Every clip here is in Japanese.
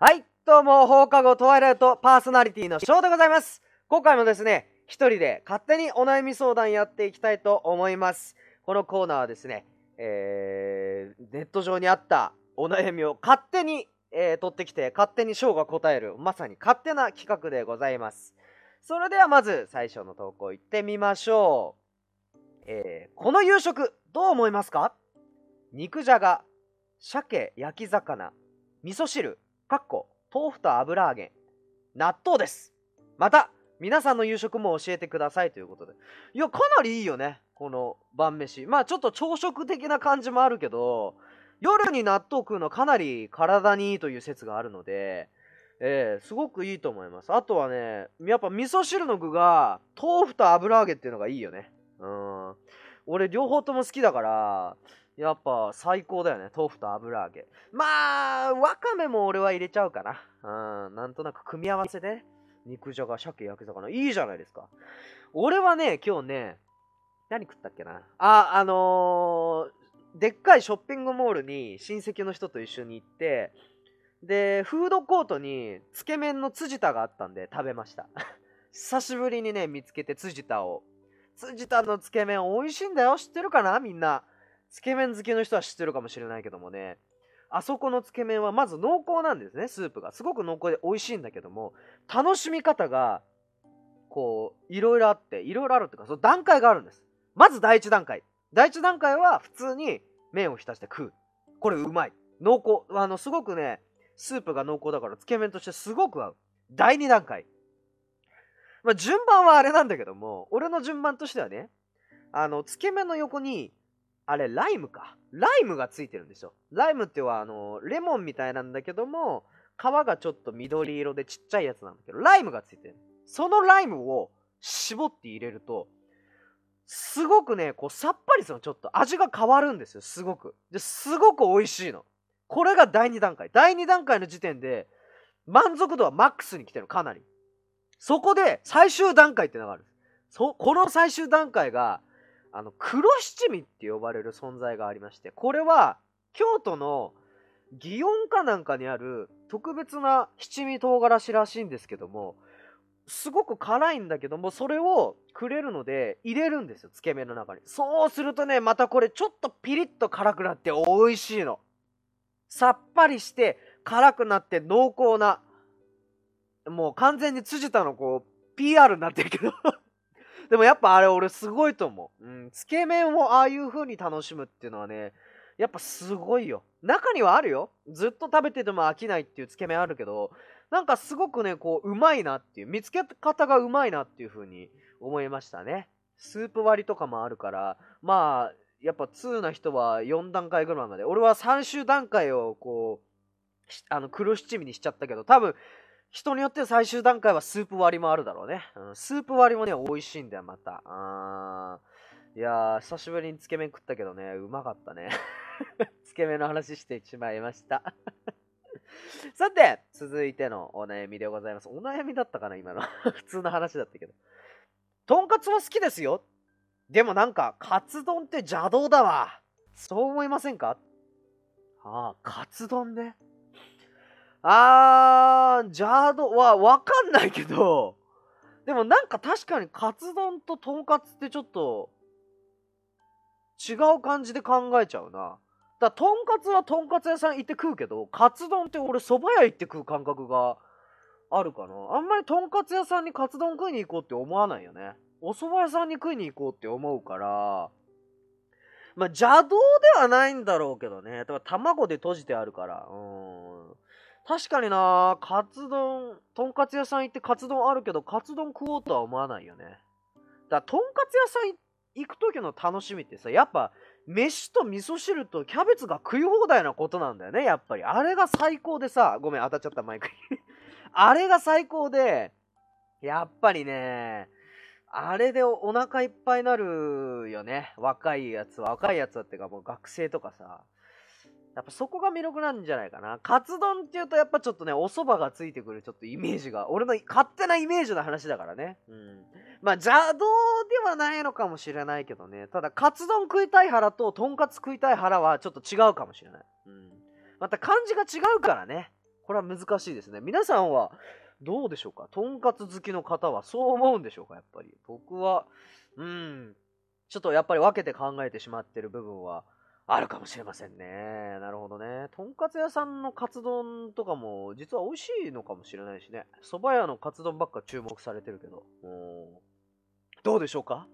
はい、どうも、放課後トワイライトパーソナリティの翔でございます。今回もですね、一人で勝手にお悩み相談やっていきたいと思います。このコーナーはですね、えー、ネット上にあったお悩みを勝手に、えー取ってきて、勝手に翔が答える、まさに勝手な企画でございます。それではまず最初の投稿行ってみましょう。えー、この夕食、どう思いますか？肉じゃが、鮭焼き魚、味噌汁、かっこ豆腐と油揚げ。納豆です。また皆さんの夕食も教えてください。ということで。いやかなりいいよね。この晩飯。まあちょっと朝食的な感じもあるけど夜に納豆食うのかなり体にいいという説があるのでえー、すごくいいと思います。あとはねやっぱ味噌汁の具が豆腐と油揚げっていうのがいいよね。うん。俺両方とも好きだからやっぱ最高だよね。豆腐と油揚げ。まあ、わかめも俺は入れちゃうかな。うん、なんとなく組み合わせで、ね肉じゃが、鮭焼き魚。いいじゃないですか。俺はね、今日ね、何食ったっけな。あ、あのーでっかいショッピングモールに親戚の人と一緒に行って、で、フードコートにつけ麺の辻田があったんで食べました。久しぶりにね、見つけて辻田を。辻田のつけ麺美味しいんだよ。知ってるかなみんな。つけ麺好きの人は知ってるかもしれないけどもね。あそこのつけ麺はまず濃厚なんですねスープが。すごく濃厚で美味しいんだけども楽しみ方がこういろいろあっていろいろあるっていうかその段階があるんです。まず第一段階。第一段階は普通に麺を浸して食う。これうまい。濃厚。あのすごくねスープが濃厚だからつけ麺としてすごく合う。第二段階。まあ順番はあれなんだけども俺の順番としてはねあのつけ麺の横にあれ、ライムか。ライムがついてるんですよ。ライムっては、あの、レモンみたいなんだけども、皮がちょっと緑色でちっちゃいやつなんだけど、ライムがついてる。そのライムを絞って入れると、すごくね、こう、さっぱりするの、ちょっと。味が変わるんですよ、すごく。で、すごく美味しいの。これが第2段階。第2段階の時点で、満足度はマックスに来てる、かなり。そこで、最終段階ってのがある。そ、この最終段階が、あの黒七味って呼ばれる存在がありましてこれは京都の祇園かなんかにある特別な七味唐辛子らしいんですけどもすごく辛いんだけどもそれをくれるので入れるんですよつけ麺の中に。そうするとねまたこれちょっとピリッと辛くなって美味しいの。さっぱりして辛くなって濃厚なもう完全に辻田のこう PR になってるけど。でもやっぱあれ俺すごいと思う。うん。つけ麺をああいう風に楽しむっていうのはね、やっぱすごいよ。中にはあるよ。ずっと食べてても飽きないっていうつけ麺あるけど、なんかすごくね、こう、うまいなっていう、見つけ方がうまいなっていう風に思いましたね。スープ割りとかもあるから、まあ、やっぱ2な人は4段階ぐらいまで。俺は3週段階をこう、あの、黒七味にしちゃったけど、多分、人によって最終段階はスープ割りもあるだろうね。うん、スープ割りもね、美味しいんだよ、また。あーいやー、久しぶりにつけ麺食ったけどね、うまかったね。つけ麺の話してしまいました。さて、続いてのお悩みでございます。お悩みだったかな、今の。普通の話だったけど。とんかつは好きですよ。でもなんか、カツ丼って邪道だわ。そう思いませんか？ああ、カツ丼ね。あー、邪道はわかんないけど、でもなんか確かにカツ丼ととんかつってちょっと違う感じで考えちゃうな。だとんかつはとんかつ屋さん行って食うけど、カツ丼って俺蕎麦屋行って食う感覚があるかな。あんまりとんかつ屋さんにカツ丼食いに行こうって思わないよね。お蕎麦屋さんに食いに行こうって思うから、まあ邪道ではないんだろうけどね。だから卵で閉じてあるから。うん。確かになカツ丼、とんかつ屋さん行ってカツ丼あるけど、カツ丼食おうとは思わないよね。だから、とんかつ屋さん行く時の楽しみってさ、やっぱ、飯と味噌汁とキャベツが食い放題なことなんだよね、やっぱり。あれが最高でさ、ごめん、当たっちゃった、マイクに。あれが最高で、やっぱりね、あれでお腹いっぱいになるよね。若いやつは、若いやつはっていうかもう学生とかさ。やっぱそこが魅力なんじゃないかな。カツ丼っていうとやっぱちょっとね、お蕎麦がついてくるちょっとイメージが、俺の勝手なイメージの話だからね。うん。まあ邪道ではないのかもしれないけどね。ただ、カツ丼食いたい腹ととんかつ食いたい腹はちょっと違うかもしれない。うん。また漢字が違うからね。これは難しいですね。皆さんはどうでしょうか？とんかつ好きの方はそう思うんでしょうか？やっぱり。僕は、うん、ちょっとやっぱり分けて考えてしまってる部分はあるかもしれませんね。なるほどね。とんかつ屋さんのカツ丼とかも実は美味しいのかもしれないしね。蕎麦屋のカツ丼ばっか注目されてるけど。どうでしょうか？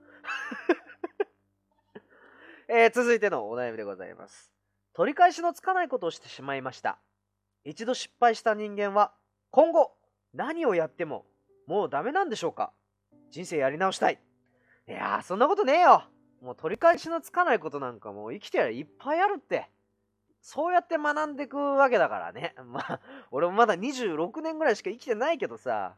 えー、続いてのお悩みでございます。取り返しのつかないことをしてしまいました。一度失敗した人間は今後何をやってももうダメなんでしょうか？人生やり直したい。いやー、そんなことねえよ。もう取り返しのつかないことなんかもう生きてりゃいっぱいあるって。そうやって学んでいくわけだからね。まあ、俺もまだ26年ぐらいしか生きてないけどさ、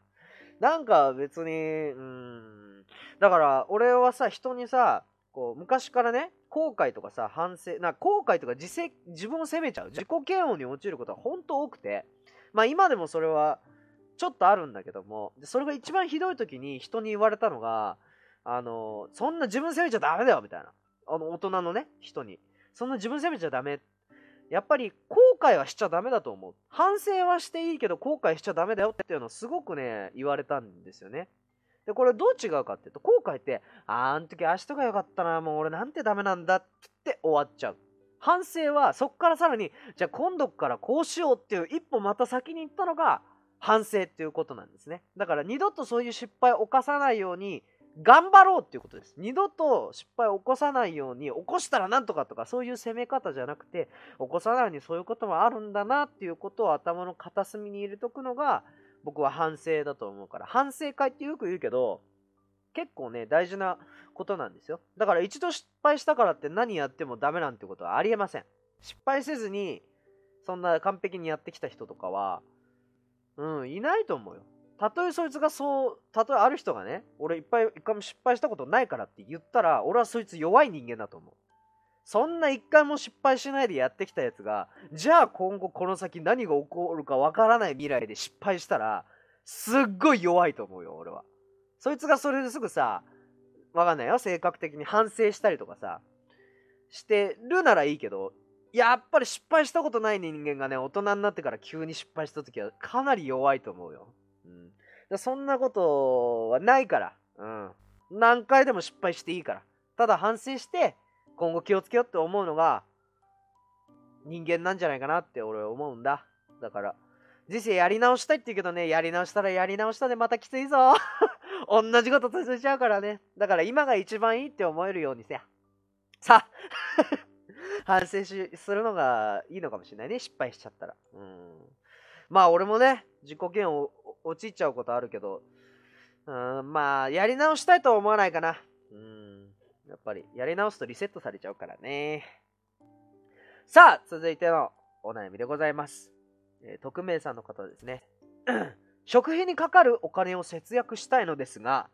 なんか別に、うん。だから俺はさ、人にさ、こう昔からね、後悔とかさ、反省、な後悔とか自自分を責めちゃう。自己嫌悪に陥ることは本当多くて、まあ今でもそれはちょっとあるんだけども、それが一番ひどい時に人に言われたのが、あの、そんな自分責めちゃダメだよみたいな。あの、大人のね、人に。そんな自分責めちゃダメ。やっぱり後悔はしちゃダメだと思う。反省はしていいけど後悔しちゃダメだよっていうのをすごくね、言われたんですよね。で、これどう違うかっていうと、後悔って、あー、あの時足とかよかったな、もう俺なんてダメなんだって終わっちゃう。反省はそっからさらに、じゃあ今度からこうしようっていう一歩また先に行ったのが反省っていうことなんですね。だから二度とそういう失敗を犯さないように頑張ろうっていうことです。二度と失敗を起こさないように、起こしたらなんとかとかそういう攻め方じゃなくて、起こさないようにそういうこともあるんだなっていうことを頭の片隅に入れとくのが、僕は反省だと思うから、反省会ってよく言うけど、結構ね、大事なことなんですよ。だから一度失敗したからって何やってもダメなんてことはありえません。失敗せずに、そんな完璧にやってきた人とかは、うん、いないと思うよ。たとえそいつがそう、たとえある人がね、俺いっぱい一回も失敗したことないからって言ったら、俺はそいつ弱い人間だと思う。そんな一回も失敗しないでやってきたやつが、じゃあ今後この先何が起こるかわからない未来で失敗したら、すっごい弱いと思うよ、俺は。そいつがそれですぐさ、わかんないよ、性格的に反省したりとかさ、してるならいいけど、やっぱり失敗したことない人間がね、大人になってから急に失敗した時はかなり弱いと思うよ。うん。そんなことはないから。うん。何回でも失敗していいから。ただ反省して、今後気をつけようって思うのが、人間なんじゃないかなって俺思うんだ。だから、人生やり直したいって言うけどね、やり直したらやり直したでまたきついぞ。同じこと続いちゃうからね。だから今が一番いいって思えるようにせや。さ 反省しするのがいいのかもしれないね。失敗しちゃったら。うん。まあ俺もね、自己嫌悪陥っちゃうことあるけど、うん、まあ、やり直したいとは思わないかな。うん。やっぱり、やり直すとリセットされちゃうからね。さあ、続いてのお悩みでございます。えー、匿名さんの方ですね。食費にかかるお金を節約したいのですが、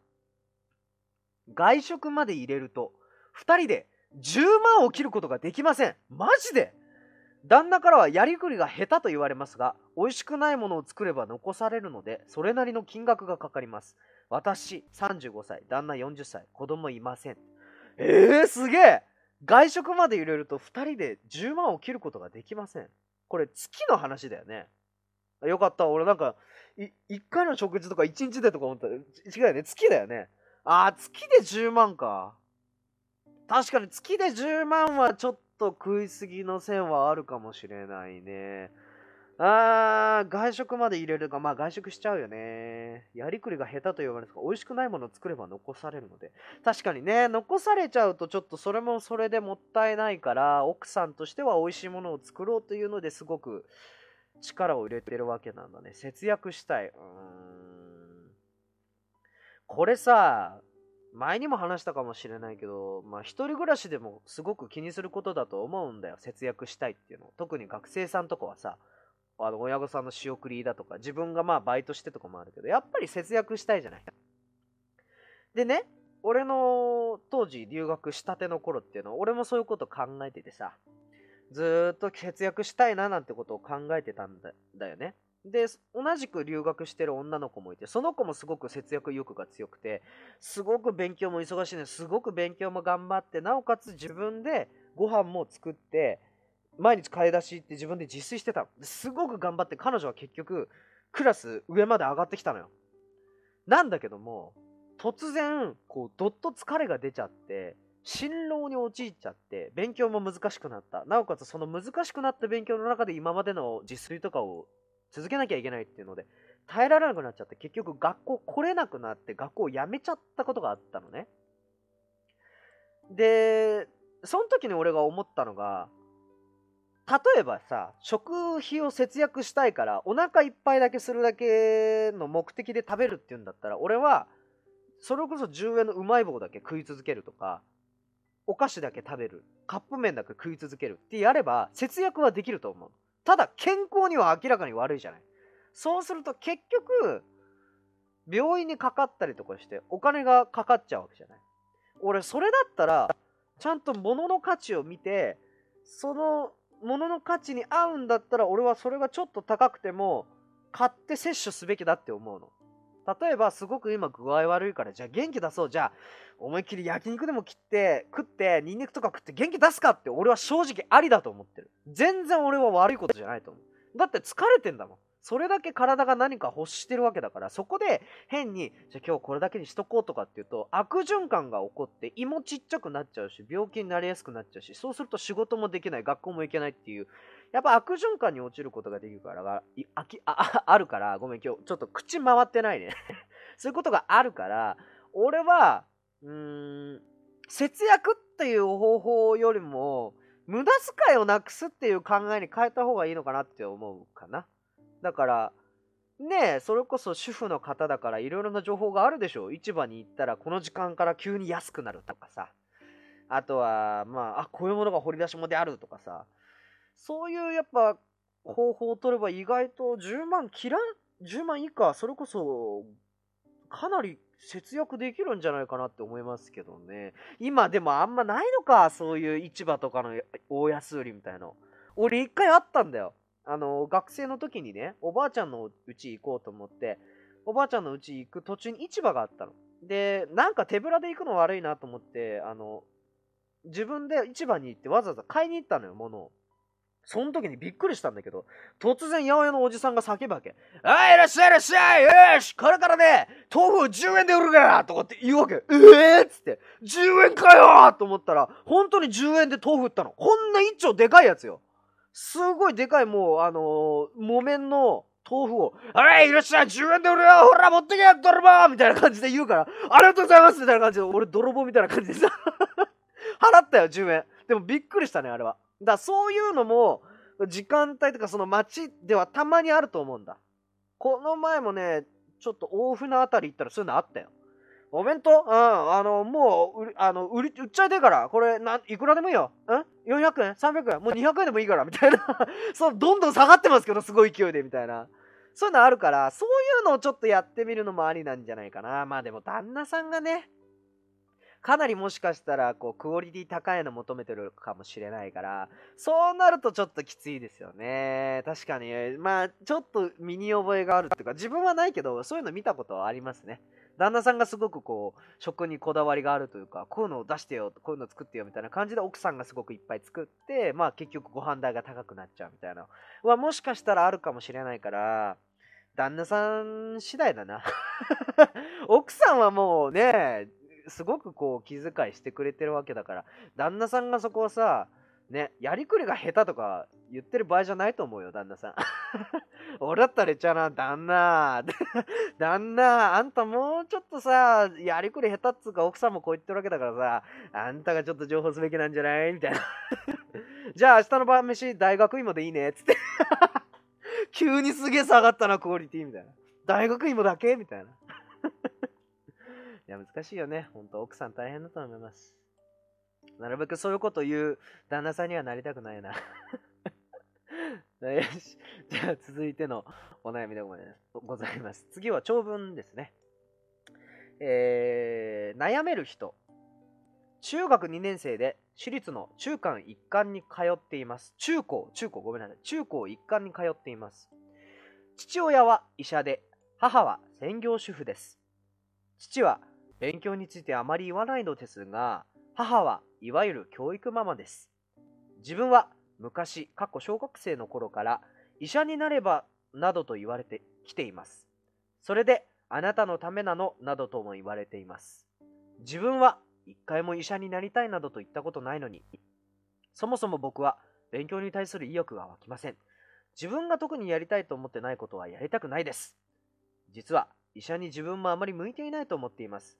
外食まで入れると、2人で10万を切ることができません。マジで？旦那からはやりくりが下手と言われますが、美味しくないものを作れば残されるので、それなりの金額がかかります。私、35歳、旦那40歳、子供いません。えー、すげえ外食まで入れると2人で10万を切ることができません。これ月の話だよね。よかった。俺なんか、1回の食事とか1日でとか思ったら、違うよね。月だよね。あー、月で10万か。確かに月で10万はちょっとと食いすぎの線はあるかもしれないね。あー、外食まで入れるか。まあ外食しちゃうよね。やりくりが下手と言われるか。美味しくないものを作れば残されるので。確かにね、残されちゃうとちょっとそれもそれでもったいないから、奥さんとしては美味しいものを作ろうというのですごく力を入れてるわけなんだね。節約したい。うーん。これさ、前にも話したかもしれないけど、まあ一人暮らしでもすごく気にすることだと思うんだよ。節約したいっていうの。特に学生さんとかはさ、あの親御さんの仕送りだとか、自分がまあバイトしてとかもあるけど、やっぱり節約したいじゃない。でね、俺の当時留学したての頃っていうのは、俺もそういうこと考えててさ、ずっと節約したいななんてことを考えてたんだよね。で、同じく留学してる女の子もいて、その子もすごく節約意欲が強くて、すごく勉強も忙しいのすごく勉強も頑張って、なおかつ自分でご飯も作って、毎日買い出しって自分で自炊してたすごく頑張って彼女は結局クラス上まで上がってきたのよ。なんだけども突然こうどっと疲れが出ちゃって辛労に陥っちゃって勉強も難しくなった。なおかつその難しくなった勉強の中で今までの自炊とかを続けなきゃいけないっていうので耐えられなくなっちゃって結局学校来れなくなって学校を辞めちゃったことがあったのね。でその時に俺が思ったのが例えばさ食費を節約したいからお腹いっぱいだけするだけの目的で食べるっていうんだったら俺はそれこそ10円のうまい棒だけ食い続けるとかお菓子だけ食べるカップ麺だけ食い続けるってやれば節約はできると思うただ健康には明らかに悪いじゃない。そうすると結局病院にかかったりとかしてお金がかかっちゃうわけじゃない。俺それだったらちゃんと物の価値を見てその物の価値に合うんだったら俺はそれがちょっと高くても買って摂取すべきだって思うの。例えばすごく今具合悪いからじゃあ元気出そう。じゃあ思いっきり焼肉でも切って食ってニンニクとか食って元気出すかって俺は正直ありだと思ってる。全然俺は悪いことじゃないと思う。だって疲れてんだもん。それだけ体が何か欲してるわけだからそこで変にじゃあ今日これだけにしとこうとかっていうと悪循環が起こって胃もちっちゃくなっちゃうし病気になりやすくなっちゃうしそうすると仕事もできない学校も行けないっていうやっぱ悪循環に落ちることができるからがあきああるからごめん今日ちょっと口回ってないね。そういうことがあるから俺はうーん節約っていう方法よりも無駄遣いをなくすっていう考えに変えた方がいいのかなって思うかな。だからねえそれこそ主婦の方だからいろいろな情報があるでしょ市場に行ったらこの時間から急に安くなるとかさ。あとはまああこういうものが掘り出し物であるとかさ。そういうやっぱ方法を取れば意外と10万切らん10万以下それこそかなり節約できるんじゃないかなって思いますけどね今でもあんまないのかそういう市場とかの大安売りみたいの俺一回あったんだよあの、学生の時にね、おばあちゃんのうち行こうと思って、おばあちゃんのうち行く途中に市場があったの。で、なんか手ぶらで行くの悪いなと思って、あの、自分で市場に行ってわざわざ買いに行ったのよ、物を。その時にびっくりしたんだけど、突然八百屋のおじさんが叫ぶわけ。あい、いらっしゃいいらっしゃいよしこれからね、豆腐10円で売るからとかって言うわけ。ええー、っつって、10円かよと思ったら、本当に10円で豆腐売ったの。こんな一丁でかいやつよ。すごいでかいもう、あのー、木綿の豆腐を、あい、いらっしゃい !10 円で売るよほら持ってけ泥棒みたいな感じで言うから、ありがとうございますみたいな感じで、俺泥棒みたいな感じでさ 払ったよ、10円。でもびっくりしたね、あれは。だそういうのも、時間帯とかその街ではたまにあると思うんだ。この前もね、ちょっと大船あたり行ったらそういうのあったよ。お弁当？うん、あの、もう、あの、売り、売っちゃいてえから、これ、なん、いくらでもいいよ。うん ?400 円 ?300 円？もう200円でもいいから、みたいな。そう、どんどん下がってますけど、すごい勢いで、みたいな。そういうのあるから、そういうのをちょっとやってみるのもありなんじゃないかな。まあでも、旦那さんがね、かなりもしかしたら、こう、クオリティ高いの求めてるかもしれないから、そうなるとちょっときついですよね。確かに、まあ、ちょっと身に覚えがあるっていうか、自分はないけど、そういうの見たことはありますね。旦那さんがすごくこう食にこだわりがあるというかこういうのを出してよこういうの作ってよみたいな感じで奥さんがすごくいっぱい作ってまあ結局ご飯代が高くなっちゃうみたいなはもしかしたらあるかもしれないから旦那さん次第だな 奥さんはもうねすごくこう気遣いしてくれてるわけだから旦那さんがそこをさね、やりくりが下手とか言ってる場合じゃないと思うよ、旦那さん。俺だったら言っちゃうな、旦那。旦那、あんたもうちょっとさ、やりくり下手っつうか奥さんもこう言ってるわけだからさ、あんたがちょっと情報すべきなんじゃない？みたいな。じゃあ明日の晩飯大学芋でいいね？っつって。急にすげえ下がったな、クオリティみたいな。大学芋だけ？みたいな。いや、難しいよね。ほんと、奥さん大変だと思います。なるべくそういうこと言う旦那さんにはなりたくないな よし。じゃあ続いてのお悩みでございます。次は長文ですね。えー、悩める人。中学2年生で私立の中間一貫に通っています。中高、中高、ごめんなさい。中高一貫に通っています。父親は医者で、母は専業主婦です。父は勉強についてあまり言わないのですが、母はいわゆる教育ママです。自分は昔、過去小学生の頃から医者になればなどと言われてきています。それで、あなたのためなのなどとも言われています。自分は一回も医者になりたいなどと言ったことないのに、そもそも僕は勉強に対する意欲が湧きません。自分が特にやりたいと思ってないことはやりたくないです。実は医者に自分もあまり向いていないと思っています。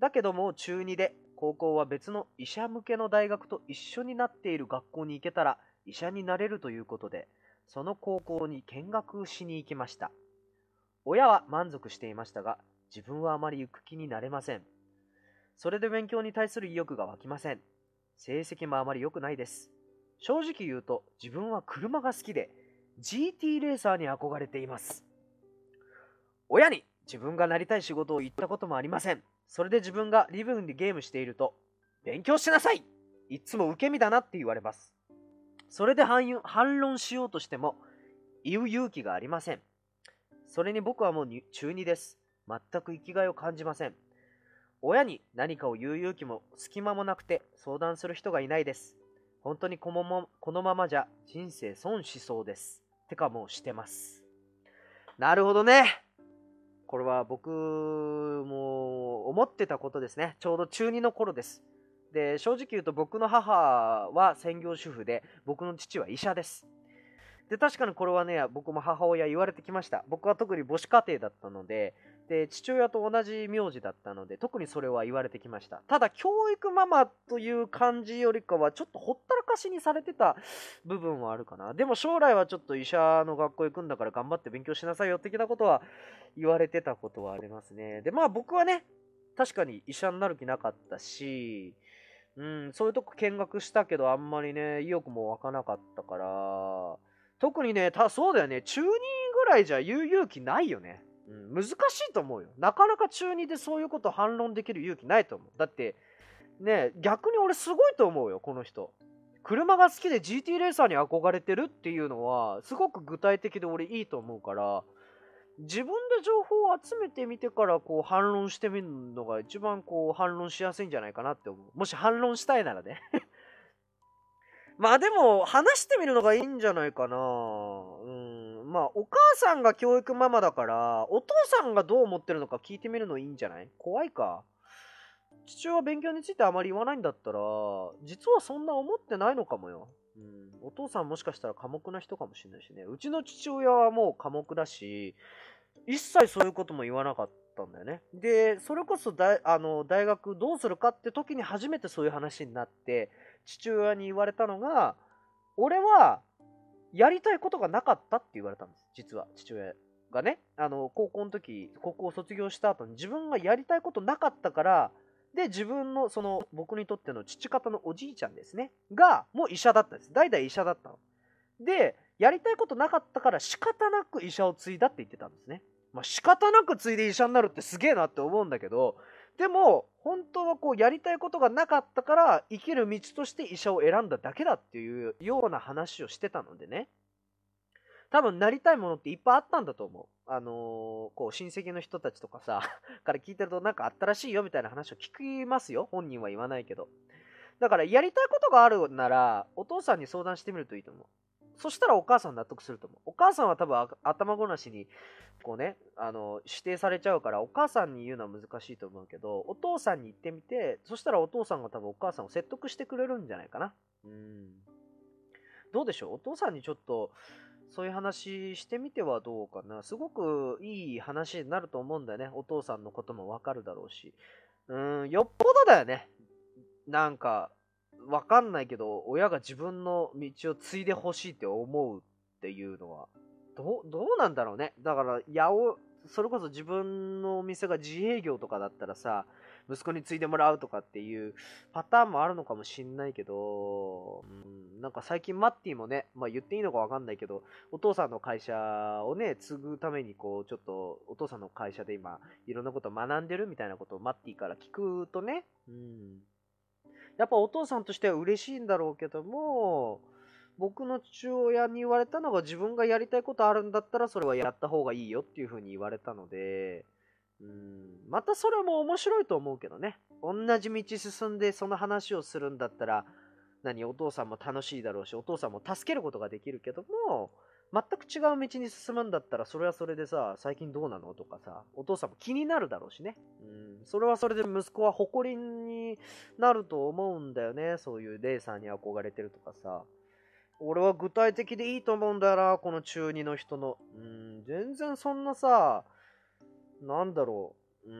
だけども中2で高校は別の医者向けの大学と一緒になっている学校に行けたら医者になれるということで、その高校に見学しに行きました。親は満足していましたが、自分はあまり行く気になれません。それで勉強に対する意欲が湧きません。成績もあまり良くないです。正直言うと自分は車が好きで GT レーサーに憧れています。親に自分がなりたい仕事を言ったこともありません。それで自分がリビングでゲームしていると、勉強しなさいいつも受け身だなって言われます。それで反論しようとしても、言う勇気がありません。それに僕はもう中2です。全く生きがいを感じません。親に何かを言う勇気も隙間もなくて相談する人がいないです。本当にこのまこのままじゃ人生損しそうです。てかもうしてます。なるほどね。これは僕も思ってたことですね。ちょうど中2の頃です。で、正直言うと僕の母は専業主婦で、僕の父は医者です。で、確かにこれはね、僕も母親言われてきました。僕は特に母子家庭だったので、で、父親と同じ名字だったので、特にそれは言われてきました。ただ、教育ママという感じよりかは、ちょっとほったらかしにされてた部分はあるかな。でも将来はちょっと医者の学校行くんだから頑張って勉強しなさいよ的なことは言われてたことはありますね。で、まあ僕はね、確かに医者になる気なかったし、うん、そういうとこ見学したけど、あんまりね、意欲も湧かなかったから、特にね、たそうだよね、中2ぐらいじゃ言う勇気ないよね。うん、難しいと思うよ。なかなか中2でそういうこと反論できる勇気ないと思う。だって、ね、逆に俺すごいと思うよ、この人。車が好きで GT レーサーに憧れてるっていうのは、すごく具体的で俺いいと思うから、自分で情報を集めてみてからこう反論してみるのが一番こう反論しやすいんじゃないかなって思う。もし反論したいならね まあでも話してみるのがいいんじゃないかな。うん。まあお母さんが教育ママだから、お父さんがどう思ってるのか聞いてみるのいいんじゃない？怖いか。父親は勉強についてあまり言わないんだったら、実はそんな思ってないのかもよ。うん、お父さんもしかしたら寡黙な人かもしれないしね。うちの父親はもう寡黙だし、一切そういうことも言わなかったんだよね。で、それこそ大あの大学どうするかって時に初めてそういう話になって、父親に言われたのが、俺はやりたいことがなかったって言われたんです。実は、父親がね。あの、高校の時、高校を卒業した後に自分がやりたいことなかったから、で、自分の、その、僕にとっての父方のおじいちゃんですね。が、もう医者だったんです。代々医者だったの。で、やりたいことなかったから仕方なく医者を継いだって言ってたんですね。まあ仕方なく継いで医者になるってすげえなって思うんだけど、でも、本当はこうやりたいことがなかったから生きる道として医者を選んだだけだっていうような話をしてたのでね。多分なりたいものっていっぱいあったんだと思う。あのー、こう親戚の人たちとかさ、から聞いてるとなんかあったらしいよみたいな話を聞きますよ。本人は言わないけど。だからやりたいことがあるなら、お父さんに相談してみるといいと思う。そしたらお母さん納得すると思う。お母さんは多分頭ごなしに、こうね、あの、指定されちゃうから、お母さんに言うのは難しいと思うけど、お父さんに言ってみて、そしたらお父さんが多分お母さんを説得してくれるんじゃないかな。うん。どうでしょう？お父さんにちょっと、そういう話してみてはどうかな。すごくいい話になると思うんだよね。お父さんのこともわかるだろうし。うん、よっぽどだよね。なんか、わかんないけど、親が自分の道を継いでほしいって思うっていうのは、どう、どうなんだろうね。だから、八百、それこそ自分のお店が自営業とかだったらさ、息子に継いでもらうとかっていうパターンもあるのかもしんないけど、うん、なんか最近マッティもね、まあ言っていいのかわかんないけど、お父さんの会社をね、継ぐためにこう、ちょっとお父さんの会社で今、いろんなことを学んでるみたいなことをマッティから聞くとね、うん、やっぱお父さんとしては嬉しいんだろうけども、僕の父親に言われたのが自分がやりたいことあるんだったらそれはやった方がいいよっていうふうに言われたので、うん、またそれも面白いと思うけどね。同じ道進んでその話をするんだったら、何、お父さんも楽しいだろうし、お父さんも助けることができるけども、全く違う道に進むんだったら、それはそれでさ、最近どうなの？とかさ、お父さんも気になるだろうしね。うん、それはそれで息子は誇りになると思うんだよね。そういうレイさんに憧れてるとかさ。俺は具体的でいいと思うんだよな、この中2の人の。うん、全然そんなさ、なんだろう。うー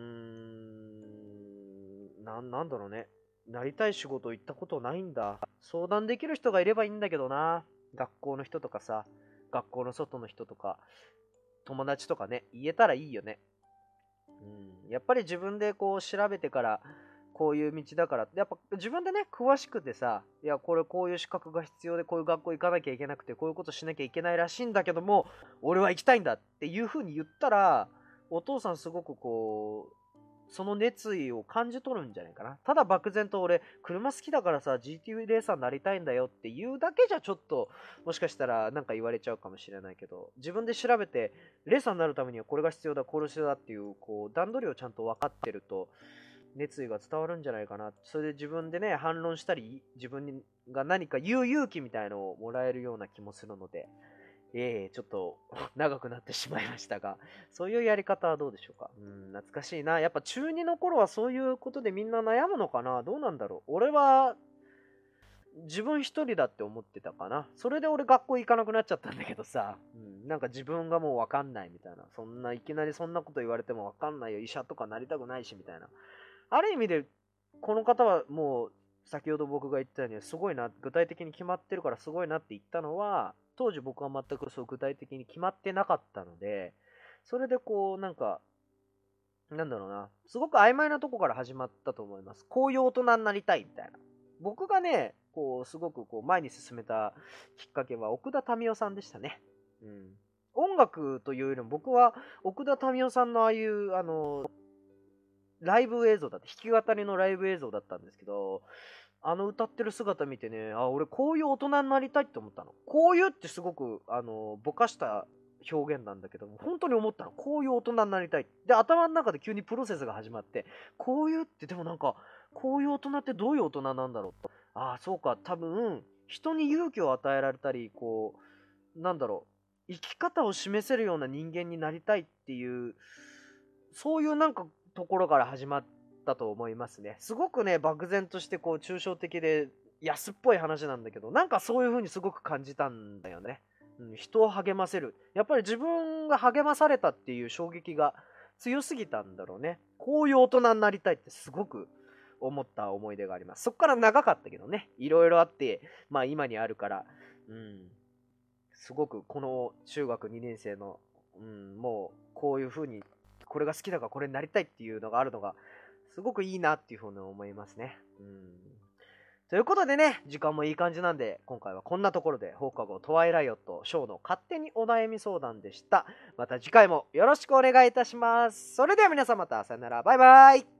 ん、な、なんだろうね。なりたい仕事行ったことないんだ。相談できる人がいればいいんだけどな。学校の人とかさ、学校の外の人とか、友達とかね、言えたらいいよね。うん、やっぱり自分でこう調べてから、こういう道だから、やっぱ自分でね、詳しくてさ、いや、これこういう資格が必要で、こういう学校行かなきゃいけなくて、こういうことしなきゃいけないらしいんだけども、俺は行きたいんだっていう風に言ったら、お父さんすごくこう、その熱意を感じ取るんじゃないかな。ただ漠然と俺、車好きだからさ、GT レーサーになりたいんだよっていうだけじゃちょっと、もしかしたらなんか言われちゃうかもしれないけど、自分で調べて、レーサーになるためにはこれが必要だ、これが必要だっていう、こう、段取りをちゃんと分かってると、熱意が伝わるんじゃないかな。それで自分でね、反論したり、自分が何か言う勇気みたいのをもらえるような気もするので、ええ、ちょっと 長くなってしまいましたが、そういうやり方はどうでしょうか？うん、懐かしいな。やっぱ中2の頃はそういうことでみんな悩むのかな？どうなんだろう？俺は、自分一人だって思ってたかな。それで俺学校行かなくなっちゃったんだけどさ、うん、なんか自分がもうわかんないみたいな。そんないきなりそんなこと言われてもわかんないよ。医者とかなりたくないしみたいな。ある意味で、この方はもう、先ほど僕が言ったように、すごいな、具体的に決まってるからすごいなって言ったのは、当時僕は全くそう具体的に決まってなかったので、それでこう、なんか、なんだろうな、すごく曖昧なとこから始まったと思います。こういう大人になりたいみたいな。僕がね、こう、すごくこう、前に進めたきっかけは、奥田民生さんでしたね。うん。音楽というよりも僕は奥田民生さんのああいう、あの、ライブ映像だって、弾き語りのライブ映像だったんですけど、あの歌ってる姿見てね、あ、俺こういう大人になりたいって思ったの。こういうってすごく、あの、ぼかした表現なんだけども、本当に思ったの。こういう大人になりたい。で、頭の中で急にプロセスが始まって、こういうってでもなんか、こういう大人ってどういう大人なんだろうと。ああ、そうか、多分、人に勇気を与えられたり、こう、なんだろう、生き方を示せるような人間になりたいっていう、そういうなんかところから始まっったと思いますね。すごくね、漠然としてこう抽象的で安っぽい話なんだけど、なんかそういう風にすごく感じたんだよね。うん、人を励ませる。やっぱり自分が励まされたっていう衝撃が強すぎたんだろうね。こういう大人になりたいってすごく思った思い出があります。そっから長かったけどね。いろいろあって、まあ今にあるから、うん。すごくこの中学2年生の、うん、もうこういう風にこれが好きだからこれになりたいっていうのがあるのが、すごくいいなっていうふうに思いますね。うん。ということでね、時間もいい感じなんで、今回はこんなところで放課後トワイライオットショーの勝手にお悩み相談でした。また次回もよろしくお願いいたします。それでは皆さんまたさよなら。バイバイ。